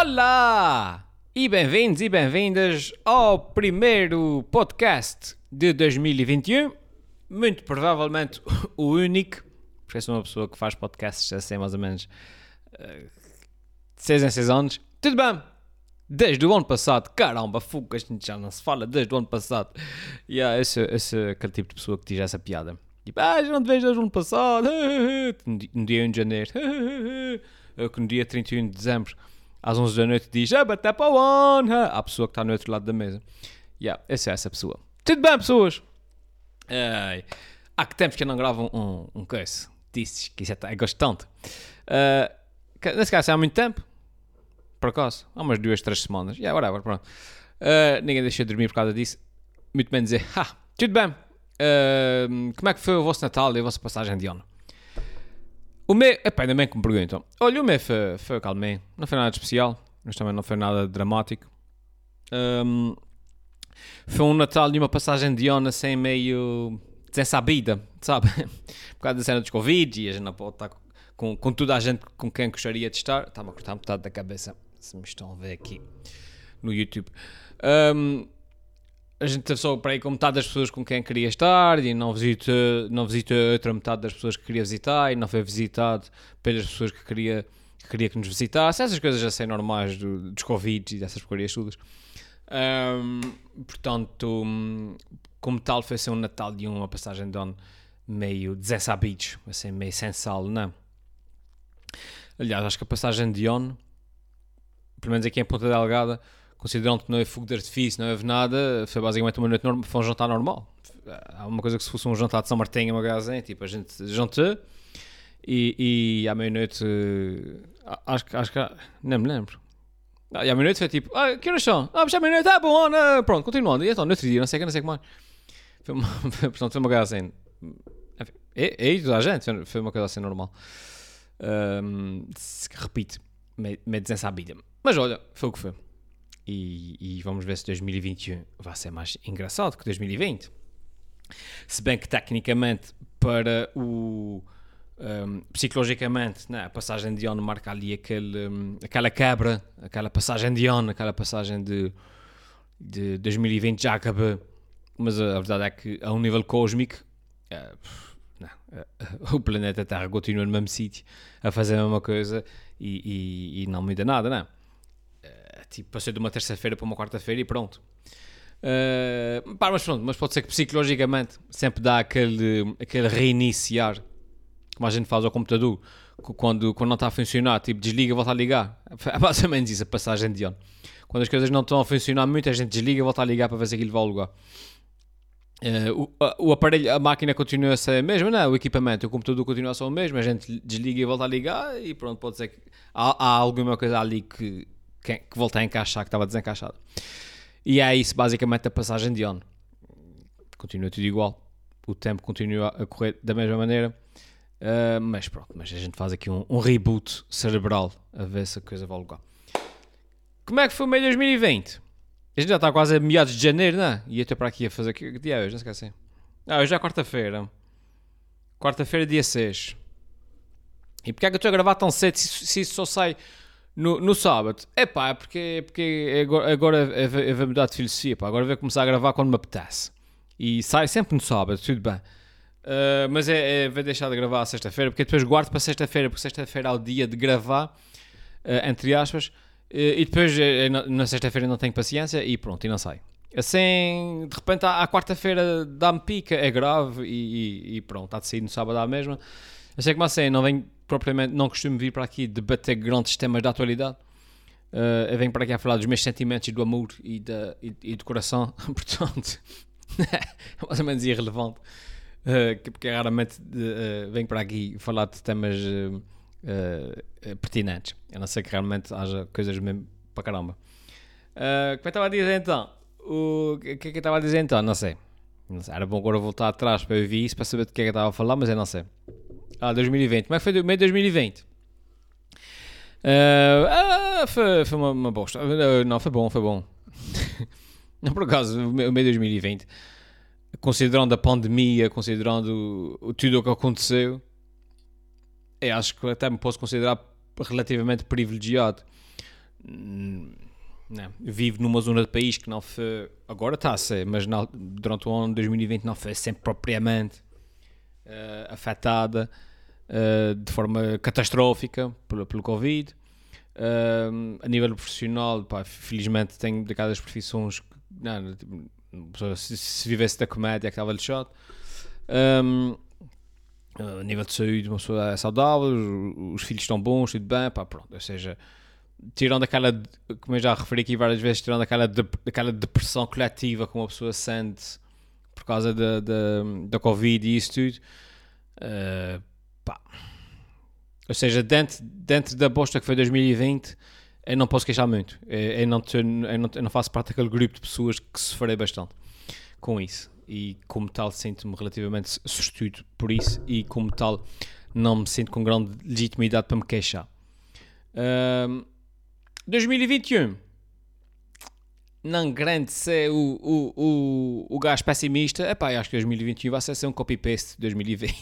Olá! E bem-vindos e bem-vindas ao primeiro podcast de 2021. Muito provavelmente o único, porque sou uma pessoa que faz podcasts assim mais ou menos de 6 em 6 anos. Tudo bem? Desde o ano passado, caramba, fuga, a gente já não se fala desde o ano passado. E yeah, esse, esse aquele tipo de pessoa que diz essa piada. Tipo, ah, já não te vejo desde o ano passado. Um dia 1 de janeiro. No dia 31 de dezembro às 11 da noite diz ah, bater para o ano. A pessoa que está no outro lado da mesa. Yeah, essa é essa pessoa. Tudo bem, pessoas? Ai, há que tempos que eu não gravo um, um coisa. Disses que isso é, é gosto tanto. Uh, nesse caso, há muito tempo. Por acaso, há umas duas, três semanas. Yeah, whatever, pronto. Uh, ninguém deixou de dormir por causa disso. Muito bem dizer, ah, tudo bem. Uh, como é que foi o vosso Natal e a vossa passagem de ano? O meu, epá, ainda bem que me perguntam. Olha, o meu foi, foi calmei. Não foi nada de especial, mas também não foi nada dramático. Um, foi um Natal e uma passagem de ano assim meio desensabida, sabe? Por causa da cena dos Covid e a gente não pode estar com, com toda a gente com quem gostaria de estar. Está-me a cortar metade da cabeça, se me estão a ver aqui no YouTube. Um, a gente só para aí com metade das pessoas com quem queria estar e não visita, não visita outra metade das pessoas que queria visitar e não foi visitado pelas pessoas que queria que, queria que nos visitasse. Essas coisas já são normais do, dos Covid e dessas porcarias todas. Um, portanto, como tal, foi ser um Natal e uma passagem de ano meio desensabidos, assim, meio sem sal, não? Aliás, acho que a passagem de ano, pelo menos aqui em Ponta Delgada, considerando que não é fogo de artifício, não houve nada, foi basicamente uma noite normal, foi um jantar normal. Há uma coisa que se fosse um jantar de São Martinho, uma gazinha, tipo, a gente jantou e, e à meia-noite, acho, acho que, não me lembro. Ah, e à meia-noite foi tipo, ah, que horas são? Ah, já à meia-noite, ah, bom, não, pronto, continuando. E então, no outro dia, não sei o que, não sei o que mais. Foi uma, portanto, foi uma coisa assim, enfim, e, e toda a gente, foi uma coisa assim normal. Um, se repite, meio, meio desensabida. Mas olha, foi o que foi. E, e, vamos ver se 2021 vai ser mais engraçado que 2020. Se bem que tecnicamente para o um, psicologicamente né, a passagem de ano marca ali aquele, um, aquela quebra, aquela passagem de ano, aquela passagem de, de 2020 já acabou. Mas a, verdade é que a um nível cósmico uh, não, uh, o planeta Terra continua no mesmo sítio a fazer a mesma coisa e, e, e não muda nada, não é? Tipo, passei de uma terça-feira para uma quarta-feira e pronto. Uh, pá, mas pronto, mas pode ser que psicologicamente sempre dá aquele, aquele reiniciar, como a gente faz ao computador, quando, quando não está a funcionar, tipo, desliga, volta a ligar. É basicamente isso, a passagem de ano. Quando as coisas não estão a funcionar muito, a gente desliga, volta a ligar para ver se aquilo vai ao lugar. Uh, o, o, aparelho, a máquina continua a ser a mesma, não, o equipamento, o computador continua a ser o mesmo, a gente desliga e volta a ligar e pronto, pode ser que há, há alguma coisa ali que que, que voltei a encaixar, que estava desencaixado. E é isso basicamente a passagem de ano. Continua tudo igual. O tempo continua a correr da mesma maneira. Uh, mas pronto, mas a gente faz aqui um, um, reboot cerebral a ver se a coisa vai lugar. Como é que foi o meio de 2020? A gente já está quase a meados de janeiro, não é? E até para aqui a fazer. Que dia é hoje? Não esqueci. Ah, hoje é quarta-feira. Quarta-feira, dia 6. E porquê é que eu estou a gravar tão cedo se, se só sai no, no sábado, é pá, porque, porque agora, eu vou mudar de filosofia, pá, agora vou começar a gravar quando me apetece. E sai sempre no sábado, tudo bem. Uh, mas é, é, vou deixar de gravar sexta-feira, porque depois guardo para sexta-feira, porque sexta-feira é o dia de gravar, uh, entre aspas, uh, e depois na, na sexta-feira não tenho paciência e pronto, e não sai. Assim, de repente, à, à quarta-feira dá-me pica, é grave e, e, e pronto, está de sair no sábado à mesma. Que, mas assim, não venho propriamente, não costumo vir para aqui debater grandes temas da atualidade. Uh, eu venho para aqui a falar dos meus sentimentos e do amor e, da, e, e do coração, portanto, é mais ou menos irrelevante, uh, porque raramente uh, venho para aqui falar de temas pertinentes, a não ser que realmente haja coisas mesmo para caramba. como é que estava a dizer então? O que é que eu estava a dizer então? Não sei. não sei. Era bom agora voltar atrás para ouvir isso, para saber do que é que eu estava a falar, mas eu não sei. Ah, 2020. Como é que foi o meio de 2020? Uh, ah, foi, foi uma, uma bosta. Uh, não, foi bom, foi bom. não, por acaso, o meio de 2020, considerando a pandemia, considerando tudo o que aconteceu, eu acho que até me posso considerar relativamente privilegiado. hum, não, vive numa zona do país que não foi, agora está a ser, mas não, durante o ano de 2020 não foi sempre propriamente uh, afetada uh, de forma catastrófica pelo, pelo Covid. Uh, a nível profissional, pá, felizmente tenho daquelas profissões que não, se, se, vivesse da comédia é que estava lixado. Um, a nível de saúde, uma pessoa é saudável, os, os filhos estão bons, tudo bem, pá, pronto. Ou seja, tirando aquela, como eu já referi aqui várias vezes, tirando aquela, de, aquela depressão coletiva que uma pessoa sente por causa da, da, da Covid e isso tudo, uh, pá. Ou seja, dentro, dentro da bosta que foi 2020, eu não posso queixar muito. Eu, eu, não, eu, não, eu não faço parte daquele grupo de pessoas que sofrei bastante com isso. E como tal, sinto-me relativamente sustituído por isso. E como tal, não me sinto com grande legitimidade para me queixar. Um, 2021 não grande ser o, o, o, o gajo pessimista, epá, acho que 2021 vai ser um copy-paste de 2020.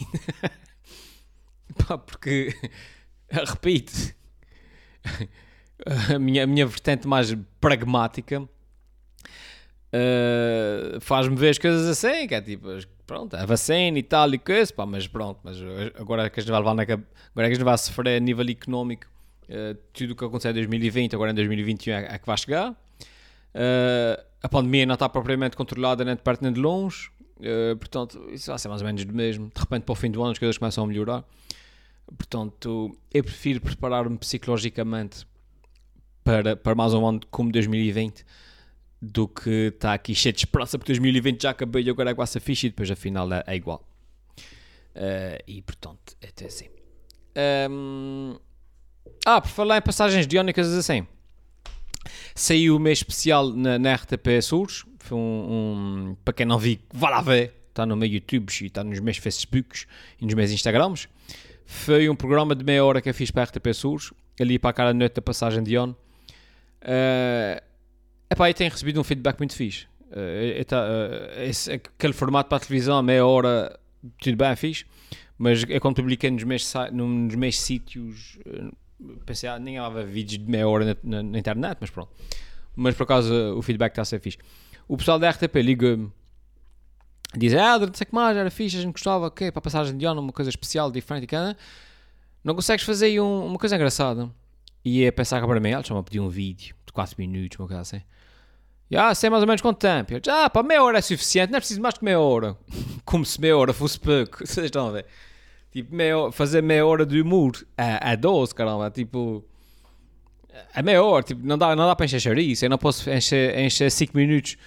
Pá, porque, repito, a minha, a minha vertente mais pragmática uh, faz-me ver as coisas assim, que é tipo, pronto, a vacina e tal e coisa, pá, mas pronto, mas agora que a gente vai levar na, agora que a gente vai sofrer a nível económico uh, tudo o que aconteceu em 2020, agora em 2021 é, é que vai chegar. Uh, a pandemia não está propriamente controlada nem de perto nem de longe, uh, portanto, isso vai ser mais ou menos do mesmo. De repente, para o fim do ano, as coisas começam a melhorar. Portanto, eu prefiro preparar-me psicologicamente para, para mais um ano como 2020 do que estar tá aqui cheio de esperança porque 2020 já acabou e agora é quase a ficha e depois afinal é, é igual. Uh, e portanto, até assim. Um, ah, por falar em passagens coisas assim. Saiu o mês especial na, na RTP Açores. Foi um, um, Para quem não viu, vá lá ver. Está no meu YouTube e está nos meus Facebooks e nos meus Instagrams. Foi um programa de meia hora que eu fiz para a RTP Açores. Ali para aquela noite da passagem de ano. Uh, epá, e tenho recebido um feedback muito fixe. Uh, aquele formato para a televisão, meia hora, tudo bem, fixe. Mas é quando publiquei nos meus, nos meus sítios. Pensei, ah, nem havia vídeos de meia hora na, na, na, internet, mas pronto. Mas por acaso o feedback está a ser fixe. O pessoal da RTP liga-me, diz: Ah, não sei que mais, era fixe, a gente gostava, ok, para a passagem de ano, uma coisa especial, diferente, e não consegues fazer aí um, uma coisa engraçada. E é pensar para mim, eles estão a pedir um vídeo de 4 minutos, uma coisa assim. E ah, sei mais ou menos quanto tempo. Eu, ah, para meia hora é suficiente, não é preciso mais que meia hora. Como se meia hora fosse pouco. Vocês estão a ver? Tipo, meia, fazer meia hora de humor a, a 12, caramba. Tipo, a meia hora, tipo, não dá, não dá para encher chouriço. Eu não posso encher 5 minutos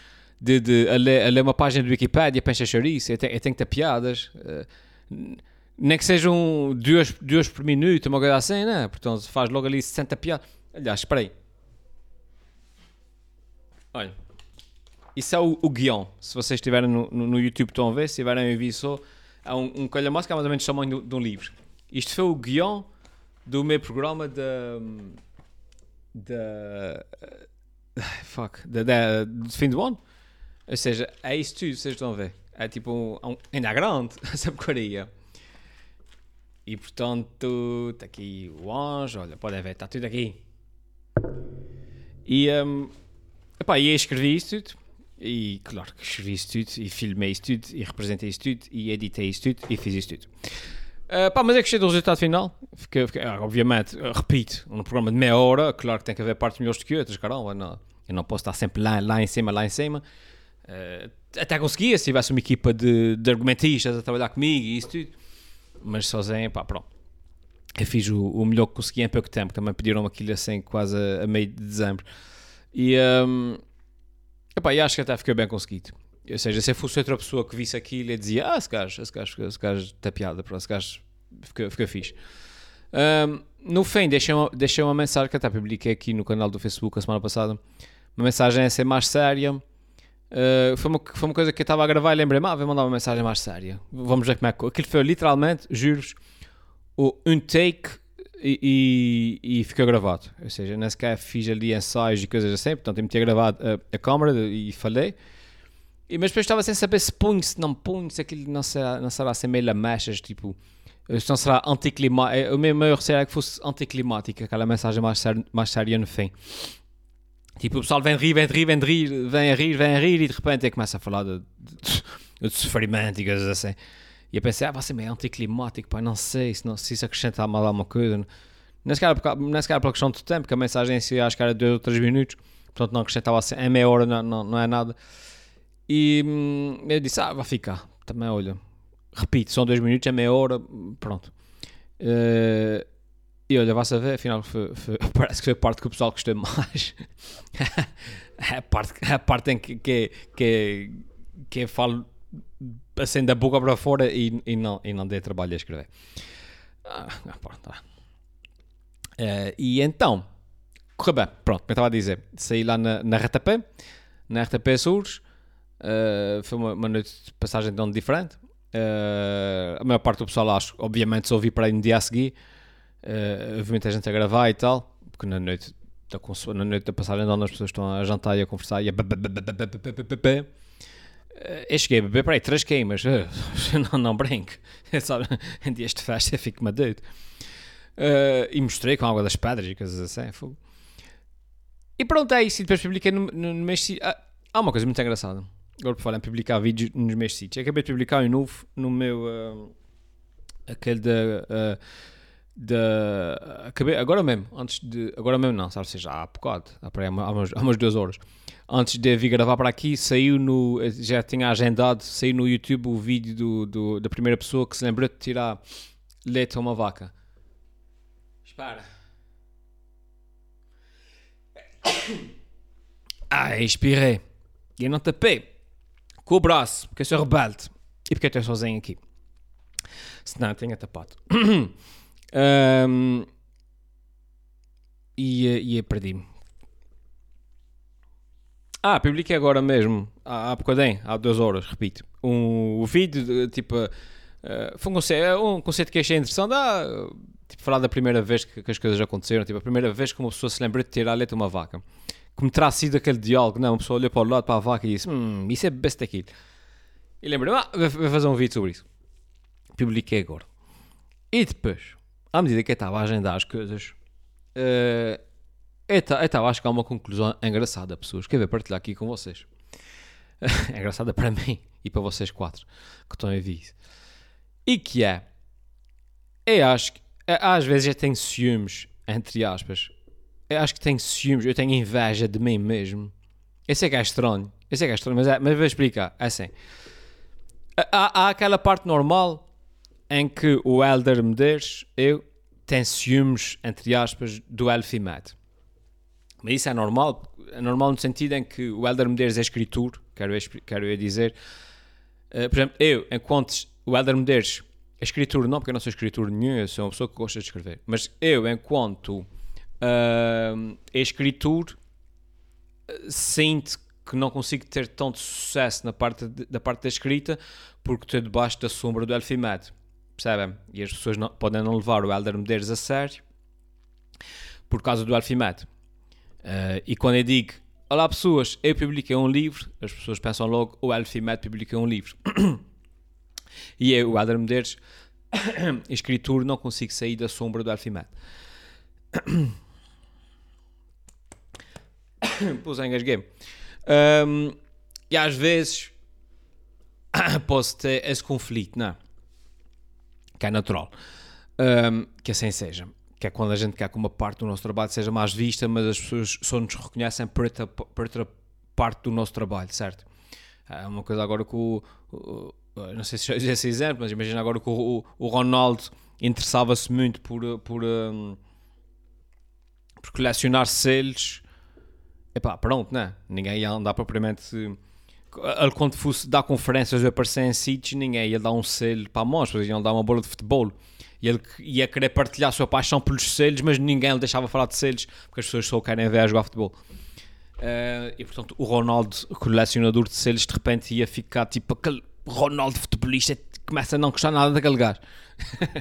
de, de, a, ler, a ler uma página de Wikipedia para encher chouriço. Eu, eu tenho que ter piadas. Uh, nem que sejam duas, duas por minuto, uma coisa assim, né? Portanto, faz logo ali 60 piadas. Aliás, espera aí. Olha, isso é o, o guião. Se vocês estiverem no, no, no, YouTube, estão a ver. Se tiverem a ver só, é um, um calhamaço que é mais ou menos tamanho de, de um livro. Isto foi o guião do meu programa da. da. fuck. da, da, do fim do ano. Ou seja, é isso tudo, vocês estão a ver. É tipo um, um, ainda é grande, essa porcaria. E portanto, está aqui o anjo, olha, podem ver, está tudo aqui. E, um, epá, e eu escrevi isto tudo, e claro que escrevi isto tudo, e filmei isto tudo, e representei isto tudo, e editei isto tudo, e fiz isto tudo. Uh, pá, mas é que gostei do resultado final. Fiquei, ah, obviamente, uh, repito, um programa de meia hora, claro que tem que haver partes melhores do que outras, caramba, não, eu não posso estar sempre lá, lá em cima, lá em cima. Uh, até conseguia se tivesse uma equipa de, de argumentistas a trabalhar comigo e isso tudo mas sozinho, pá, pronto. Eu fiz o, o melhor que consegui em pouco tempo, também pediram aquilo assim quase a, a meio de dezembro. E, um, epá, e acho que até fiquei bem conseguido. Ou seja, se eu fosse outra pessoa que visse aquilo e dizia, ah, esse gajo, esse gajo, esse gajo está piada, esse gajo fica, fica fixe. Um, no fim, deixei uma, deixei uma mensagem que até publiquei aqui no canal do Facebook a semana passada. Uma mensagem a ser mais séria Uh, foi, uma, foi uma coisa que eu estava a gravar e lembrei-me, ah, vou mandar uma mensagem mais séria. Vamos ver como é que. Aquilo foi literalmente, juro-vos, um take e, e, e, ficou gravado. Ou seja, nem sequer fiz ali ensaios e coisas assim, portanto eu me tinha gravado a, a câmera e falei. E, mas depois estava sem saber se punho, se não punho, se aquilo não será, não será assim meio lamechas, tipo, Então será anticlimático. O meu maior receio era que fosse anticlimática, aquela mensagem mais, mais séria no fim. Tipo, o pessoal vem rir, vem rir, vem rir, vem a rir, vem a rir e de repente começa a falar de, de, de sofrimento e coisas assim. E eu pensei, ah, ser meio anticlimático, pá, não sei se, não, se isso acrescenta mal alguma coisa. Nem sequer, nem sequer pela questão do tempo, que a mensagem em si acho que era 2 ou 3 minutos, portanto não acrescentava assim, em meia hora não, não, não é nada. E hum, eu disse, ah, vai ficar, também olha, repito, são 2 minutos, é meia hora, pronto. Uh, e olha, vai saber, afinal foi, foi, parece que foi a parte que o pessoal gostou mais. a parte, a parte em que, que, que, que falo assim da boca para fora e, e, não, e não dei trabalho a escrever. Ah, pronto, tá. Uh, e então, correu bem, pronto, como eu estava a dizer, saí lá na, na RTP, na RTP Açores, uh, foi uma, uma, noite de passagem de onde diferente. Uh, a maior parte do pessoal, acho, obviamente, só ouvi para aí no dia a seguir. Uh, houve muita gente a gravar e tal, porque na noite da, na noite da passagem de as pessoas estão a jantar e a conversar e a eu cheguei a beber para aí 3 queimas, não, não brinco, sabe, de festa fico-me doido. Uh, e mostrei com água das pedras e coisas assim. Fogo. E pronto, é isso. E depois publiquei no, no, no mês. Ah, há uma coisa muito engraçada. Agora por falar em publicar vídeos nos meus sítios. Acabei de publicar um novo no meu. Uh, aquele da. Uh, da acabei, agora mesmo, antes de. Agora mesmo não, sabe? seja, há bocado, há, há, umas, há umas duas horas. Antes de vir gravar para aqui, saiu no. Já tinha agendado, saiu no YouTube o vídeo do, do da primeira pessoa que se lembrou de tirar leite a uma vaca. Espera. Ah, expirei. E não tapei. Com o braço, porque eu sou rebelde. E porque eu estou sozinho aqui. Senão eu tinha tapado. um, e, e perdi-me. Ah, publiquei agora mesmo, há, há bocadinho, há duas horas, repito, um, o vídeo, tipo, uh, foi um conceito, um conceito que achei interessante, ah, tipo, falar da primeira vez que, que, as coisas aconteceram, tipo, a primeira vez que uma pessoa se lembra de tirar a leite uma vaca. Como terá sido aquele diálogo, não? Uma pessoa olhou para o lado, para a vaca e disse, hum, isso é besta aquilo. E lembrei ah, vou fazer um vídeo sobre isso. Publiquei agora. E depois, à medida que eu estava a agendar as coisas, uh, eu estava a que há uma conclusão engraçada, pessoas, que eu vou partilhar aqui com vocês. é engraçada para mim e para vocês quatro que estão a ver isso. E que é, eu acho que é, às vezes eu tenho ciúmes, entre aspas. Eu acho que tenho ciúmes, eu tenho inveja de mim mesmo. Eu sei que é estranho, eu sei que é estranho, mas, é, mas vou explicar. É assim: há, há aquela parte normal em que o Elder Medeiros, eu, tem ciúmes, entre aspas, do Elfimed. Mas isso é normal, é normal no sentido em que o Elder Medeiros é escritor, quero eu, quero eu dizer. Uh, por exemplo, eu, enquanto o Elder Medeiros a escritura não, porque eu não sou escritor nenhum, eu sou uma pessoa que gosta de escrever. Mas eu, enquanto uh, escritor, sinto que não consigo ter tanto sucesso na parte de, da parte da escrita porque estou debaixo da sombra do Elfimed. Percebem? E as pessoas não, podem não levar o Elder Medeiros a sério por causa do Elfimed. Uh, e quando eu digo Olá pessoas, eu publiquei um livro, as pessoas pensam logo o Elfimed publicou um livro. E eu, o Adler Medeiros, escritor, não consigo sair da sombra do Alfimed. Pus engasguei um, E às vezes posso ter esse conflito, não é? Que é natural. Um, que assim seja. Que é quando a gente quer que uma parte do nosso trabalho seja mais vista, mas as pessoas só nos reconhecem por outra, por outra parte do nosso trabalho, certo? É uma coisa agora que não sei se já esse exemplo, mas imagina agora que o, o Ronaldo interessava-se muito por, por, um, por colecionar selos. Epá, pronto, né? Ninguém ia andar propriamente. Ele, quando fosse dar conferências ou aparecer em sítios, ninguém ia dar um selo para a mão, as iam dar uma bola de futebol. E ele ia querer partilhar a sua paixão pelos selos, mas ninguém lhe deixava falar de selos, porque as pessoas só querem ver a jogar futebol. Uh, e portanto, o Ronaldo, colecionador de selos, de repente ia ficar tipo aquele Ronaldo futebolista começa a não gostar nada daquele gajo.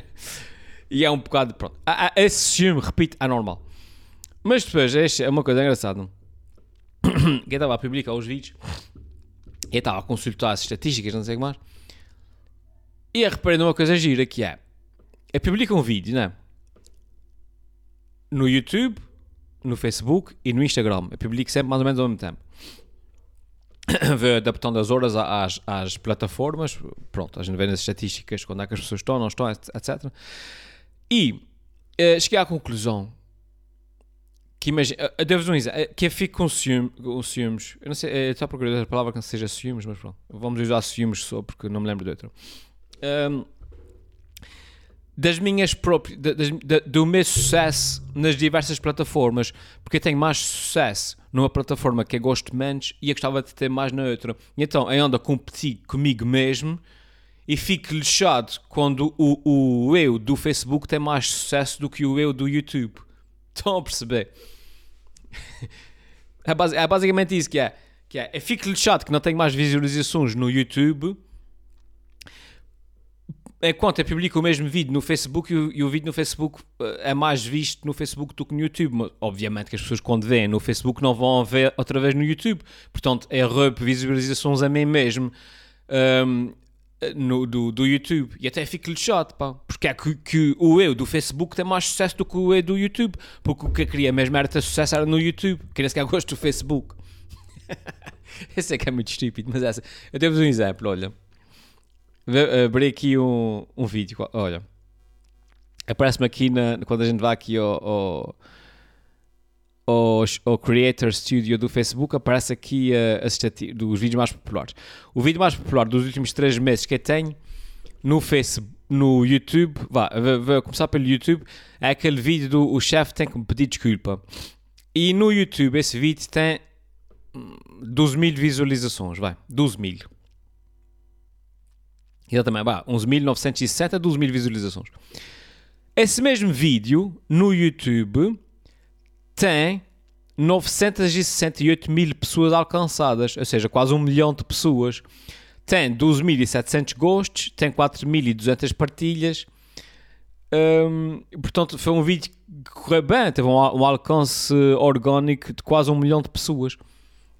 e é um bocado, pronto. Esse ciúme, repito, é normal. Mas depois, é uma coisa engraçada. Quem estava a publicar os vídeos, eu estava a consultar as estatísticas, não sei o que mais, e eu reparei numa coisa gira que é, eu publico um vídeo, né? No YouTube, no Facebook e no Instagram. Eu publico sempre mais ou menos ao mesmo tempo. Vou adaptando as horas às, às plataformas. Pronto, a gente vê nas estatísticas quando é que as pessoas estão, não estão, etc. E eh, cheguei à conclusão que imagina, uh, devo dizer, uh, que eu fico com, ciúme, com ciúmes, eu não sei, uh, estou a procurar outra palavra que não seja ciúmes, mas pronto, vamos usar ciúmes só porque não me lembro de outra. Um, das minhas próprias, das, do meu sucesso nas diversas plataformas, porque eu tenho mais sucesso numa plataforma que eu gosto menos e eu gostava de ter mais na outra. Então eu ando a competir comigo mesmo e fico lixado quando o, o eu do Facebook tem mais sucesso do que o eu do YouTube. Estão a perceber? É, é, basicamente isso que é. Que é. Eu fico lixado que não tenho mais visualizações no YouTube enquanto eu publico o mesmo vídeo no Facebook e o, e o, vídeo no Facebook eh, é mais visto no Facebook do que no YouTube. Mas, obviamente que as pessoas quando veem no Facebook não vão ver outra vez no YouTube. Portanto, é roubo visualizações a mim mesmo. Um, no, do, do YouTube e até fico lixado, pá, porque é que, que, o eu do Facebook tem mais sucesso do que o eu do YouTube, porque o que eu queria mesmo era ter sucesso era no YouTube, que nem sequer gosto do Facebook. Esse é que é muito estúpido, mas essa. Eu devo um exemplo, olha. Abri aqui um, um vídeo, olha. Aparece-me aqui na, quando a gente vai aqui ao, ao ao, ao Creator Studio do Facebook, aparece aqui uh, dos vídeos mais populares. O vídeo mais popular dos últimos 3 meses que eu tenho no Facebook, no YouTube, vá, vou começar pelo YouTube, é aquele vídeo do o chefe tem que me pedir desculpa. E no YouTube esse vídeo tem 12 mil visualizações, vai, 12 mil. Exatamente, vá, 11.960, 12 mil visualizações. Esse mesmo vídeo no YouTube tem 968 mil pessoas alcançadas, ou seja, quase um milhão de pessoas. Tem 12.700 gostos, tem 4.200 partilhas. Um, portanto, foi um vídeo que correu bem, teve um, um, alcance orgânico de quase um milhão de pessoas.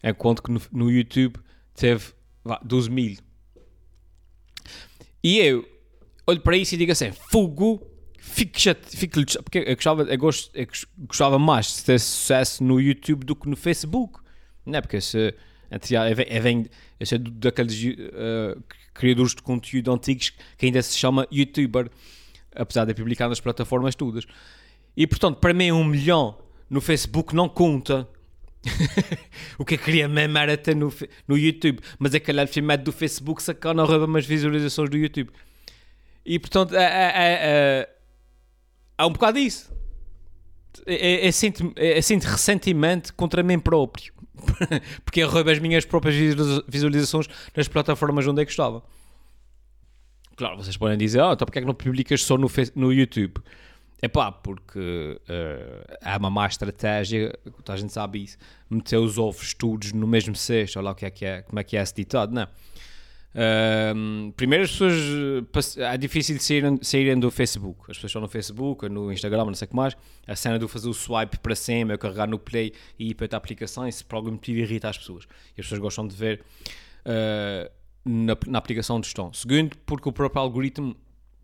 Enquanto que no, no YouTube teve vá, 12 mil. E eu olho para isso e digo assim: fogo, fico, fico porque eu gostava, eu, gosto, eu gostava mais de ter sucesso no YouTube do que no Facebook, não é? Porque se, eu venho, eu sou daqueles uh, criadores de conteúdo antigos que ainda se chama YouTuber, apesar de publicar nas plataformas todas. E portanto, para mim, um milhão no Facebook não conta. o que eu queria mesmo era ter no, no YouTube, mas aquele filmado do Facebook sacana rouba umas visualizações do YouTube. E portanto, é, é, é, há um bocado disso. É, é, sinto, é, sinto ressentimento contra mim próprio. Porque roubo as minhas próprias visualizações nas plataformas onde é que estava. Claro, vocês podem dizer, oh, então porque é que não publicas só no, no YouTube? É pá, porque uh, há uma má estratégia, a gente sabe isso, meter os ovos todos no mesmo cesto, olha lá o que é que é, como é que é esse ditado, não é? Primeiro, as pessoas. É difícil de saírem, saírem do Facebook. As pessoas estão no Facebook, no Instagram, não sei o que mais. A cena de fazer o swipe para cima, carregar no play e ir para a aplicação, isso por algum motivo irrita as pessoas. E as pessoas gostam de ver uh, na, na, aplicação onde estão. Segundo, porque o próprio algoritmo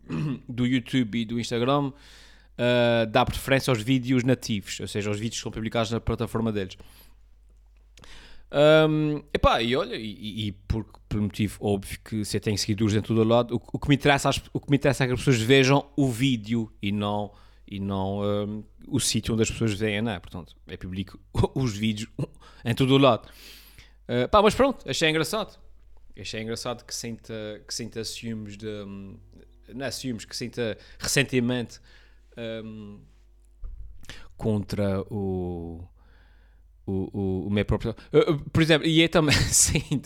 do YouTube e do Instagram uh, dá preferência aos vídeos nativos, ou seja, aos vídeos que são publicados na plataforma deles. Um, epá, e olha, e, e por, por motivo óbvio que você tem seguidores em todo o lado, o, o, que me interessa, o que me interessa é que as pessoas vejam o vídeo e não, e não um, o sítio onde as pessoas veem, não é? Portanto, é publico os vídeos em todo o lado. Uh, pá, mas pronto, achei engraçado. Achei engraçado que sinta, que sinta ciúmes de. Um, não é ciúmes, que sinta ressentimento contra o o, o, o meu próprio. por exemplo, e é também. Sim.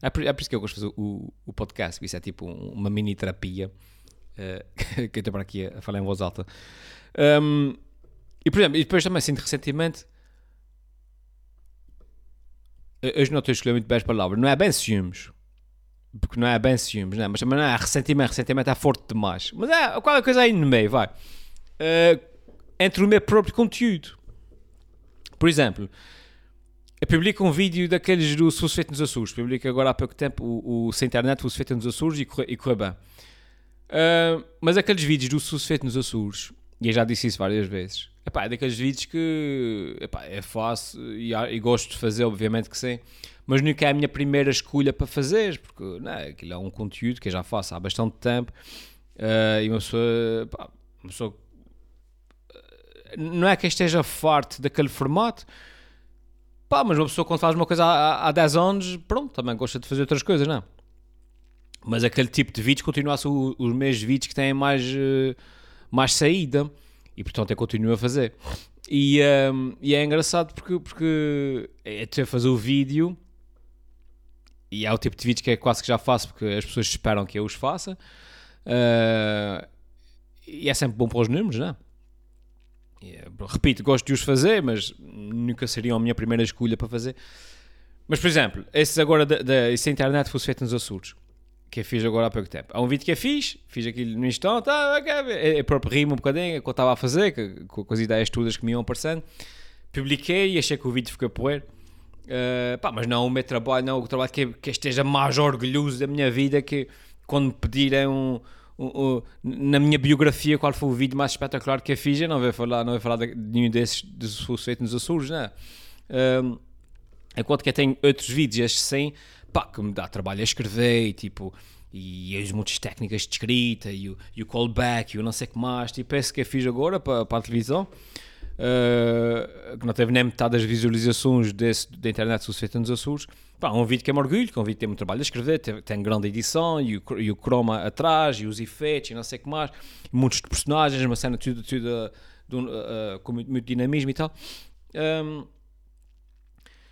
É por, é por isso que eu gosto de fazer o, o podcast, isso é tipo um, uma mini terapia. Uh, que eu estou para aqui a, falar em voz alta. Um, e por exemplo, e depois também sinto recentemente. Hoje não estou a escolher muito bem as palavras. Não é bem ciúmes. Porque não é bem ciúmes, não é? mas também não é ressentimento. Ressentimento é forte demais. Mas é qualquer coisa aí no meio, vai. Uh, entre o meu próprio conteúdo. Por exemplo, eu publico um vídeo daqueles do Feito nos Açores. Publico agora há pouco tempo o, o Sem Internet, o Feito nos Açores e corre, e corre bem. Uh, mas aqueles vídeos do feito nos Açores, e eu já disse isso várias vezes, epá, é daqueles vídeos que epá, é fácil e, e, gosto de fazer, obviamente que sim, mas nunca é a minha primeira escolha para fazer, porque não, é, aquilo é um conteúdo que eu já faço há bastante tempo uh, e uma pessoa, epá, uma pessoa não é que esteja forte daquele formato, pá, mas uma pessoa quando faz uma coisa há, há 10 anos, pronto, também gosta de fazer outras coisas, não é? Mas aquele tipo de vídeos continua a ser os mesmos vídeos que têm mais, uh, mais saída e portanto eu continuo a fazer. E, um, ehm, e é engraçado porque, porque é ter fazer o vídeo e é o tipo de vídeo que é quase que já faço porque as pessoas esperam que eu os faça. Uh, e é sempre bom para os números, não é? Eh, repito, gosto de os fazer, mas nunca seriam a minha primeira escolha para fazer. Mas, por exemplo, esses agora da, esse internet fosse feito nos Açores, que eu fiz agora há pouco tempo. Há um vídeo que eu fiz, fiz aquilo no instante, ah, okay, eu próprio rimo um bocadinho, que eu estava a fazer, que, com, as ideias todas que me iam aparecendo. Publiquei e achei que o vídeo ficou poer. Uh, pá, mas não o meu trabalho, não o trabalho que, que esteja mais orgulhoso da minha vida, que quando me pedirem um na minha biografia qual foi o vídeo mais espetacular que eu fiz, eu não vou falar, não vou falar de nenhum desses dos feito nos Açores, não é? Enquanto que eu tenho outros vídeos, estes 100, pá, que me dá trabalho a escrever, tipo, e as muitas técnicas de escrita, e o, e o callback, e o não sei o que mais, tipo, esse que eu fiz agora para, para a televisão, uh, que não teve nem metade das visualizações desse, da internet feito nos Açores, Pá, um vídeo que é um orgulho, que é um vídeo que tem muito trabalho a escrever, tem, tem grande edição e o, e o croma atrás e os efeitos e não sei o que mais, muitos personagens, uma cena tudo, tudo uh, uh, com muito, muito, dinamismo e tal. Um,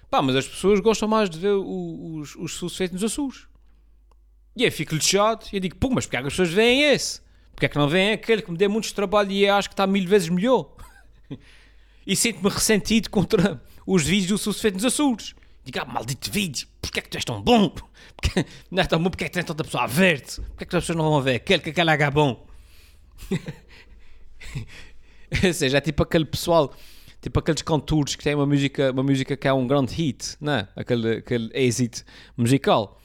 pá, mas as pessoas gostam mais de ver os, os sucessos nos Açores. E eu fico lixado e digo, pô, mas porque é que as pessoas veem esse? Porque é que não veem aquele que me dê muito trabalho e acho que está mil vezes melhor? e sinto-me ressentido contra os vídeos do sucesso nos Açores. Diga, ah, maldito vídeo, porquê é que tu és tão bom? Porque, não é tão bom, porquê é que tens tanta pessoa a ver-te? Porquê é que as pessoas não vão ver aquele que aquele é bom? Ou seja, é tipo aquele pessoal, tipo aqueles cantores que têm uma música, uma música que é um grande hit, não é? Aquele, aquele êxito musical.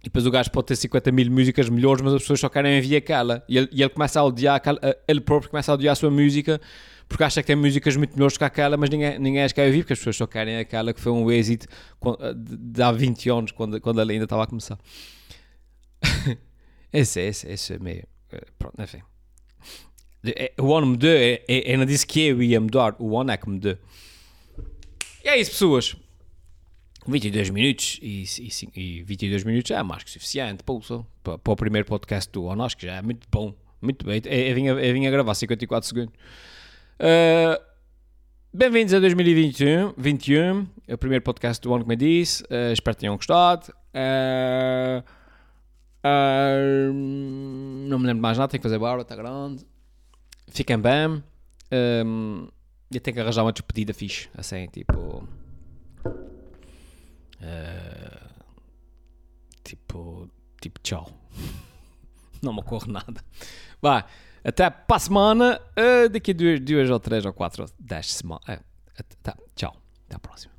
E depois o gajo pode ter 50 mil músicas melhores, mas as pessoas só querem ouvir aquela. E ele, e ele começa a odiar, aquela, ele próprio começa a odiar a sua música porque acha que tem músicas muito melhores que aquela, mas ninguém, ninguém as quer ouvir, porque as pessoas só querem aquela que foi um êxito de há 20 anos, quando, quando ela ainda estava a começar. esse, esse, esse é meio. Eh, pronto, enfim. É, o ano mudou, é, é, não disse que eu ia mudar, o ano é que mudou. E é isso, pessoas. 22 minutos e, e, e 22 minutos é mais que suficiente para, para o primeiro podcast do ano. Acho que já é muito bom. Muito bem. Eu, eu, vinha, eu vinha gravar 54 segundos. Uh, Bem-vindos a 2021, 21, o primeiro podcast do ano, como eu disse. Uh, espero que tenham gostado. Uh, não me lembro mais nada, tenho que fazer barba, está grande. Fiquem bem. Um, eu tenho que arranjar uma despedida fixe, assim, tipo. tipo. Tipo, tchau. não me ocorre nada. Vai. Até para a semana, uh, daqui a duas, duas ou três ou quatro ou dez semanas. Tá, tchau, até à próxima.